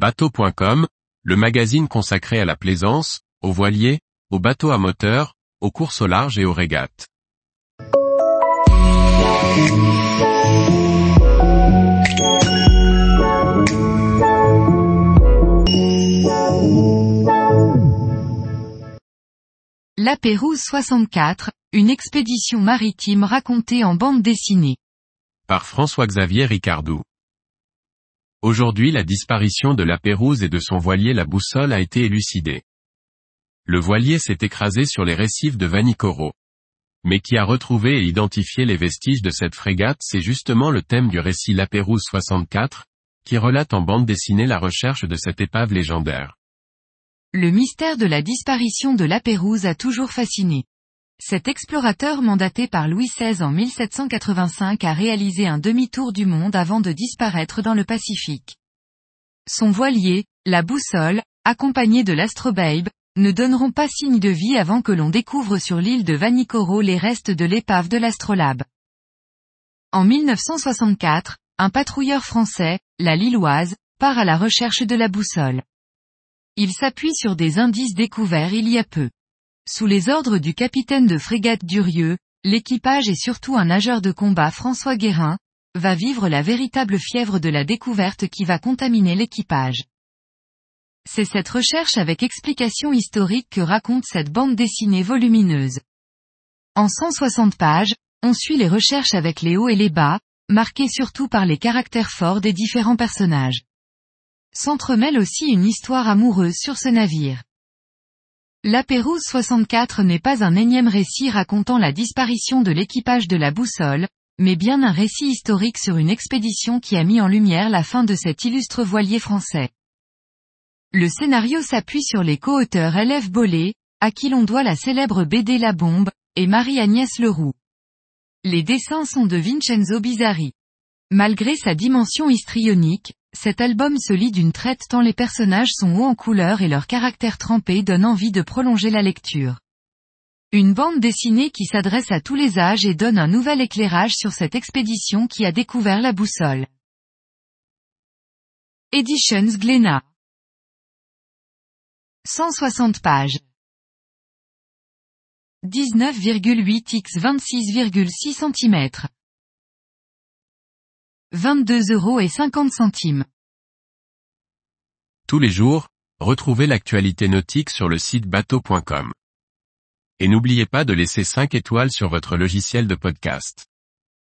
Bateau.com, le magazine consacré à la plaisance, aux voiliers, aux bateaux à moteur, aux courses au large et aux régates. La Pérouse 64, une expédition maritime racontée en bande dessinée. Par François-Xavier Ricardou. Aujourd'hui la disparition de la Pérouse et de son voilier la boussole a été élucidée. Le voilier s'est écrasé sur les récifs de Vanikoro. Mais qui a retrouvé et identifié les vestiges de cette frégate c'est justement le thème du récit La Pérouse 64, qui relate en bande dessinée la recherche de cette épave légendaire. Le mystère de la disparition de la Pérouse a toujours fasciné. Cet explorateur mandaté par Louis XVI en 1785 a réalisé un demi-tour du monde avant de disparaître dans le Pacifique. Son voilier, la boussole, accompagné de l'astrobabe, ne donneront pas signe de vie avant que l'on découvre sur l'île de Vanikoro les restes de l'épave de l'astrolabe. En 1964, un patrouilleur français, la Lilloise, part à la recherche de la boussole. Il s'appuie sur des indices découverts il y a peu. Sous les ordres du capitaine de frégate Durieux, l'équipage et surtout un nageur de combat François Guérin, va vivre la véritable fièvre de la découverte qui va contaminer l'équipage. C'est cette recherche avec explication historique que raconte cette bande dessinée volumineuse. En 160 pages, on suit les recherches avec les hauts et les bas, marqués surtout par les caractères forts des différents personnages s'entremêle aussi une histoire amoureuse sur ce navire. La Pérouse 64 n'est pas un énième récit racontant la disparition de l'équipage de la boussole, mais bien un récit historique sur une expédition qui a mis en lumière la fin de cet illustre voilier français. Le scénario s'appuie sur les co-auteurs L.F. Bollet, à qui l'on doit la célèbre BD La Bombe, et Marie-Agnès Leroux. Les dessins sont de Vincenzo Bizzari. Malgré sa dimension histrionique, cet album se lit d'une traite tant les personnages sont hauts en couleur et leur caractère trempé donne envie de prolonger la lecture. Une bande dessinée qui s'adresse à tous les âges et donne un nouvel éclairage sur cette expédition qui a découvert la boussole. Editions Glénat 160 pages 19,8 x 26,6 cm 22 euros et 50 centimes. Tous les jours, retrouvez l'actualité nautique sur le site bateau.com. Et n'oubliez pas de laisser 5 étoiles sur votre logiciel de podcast.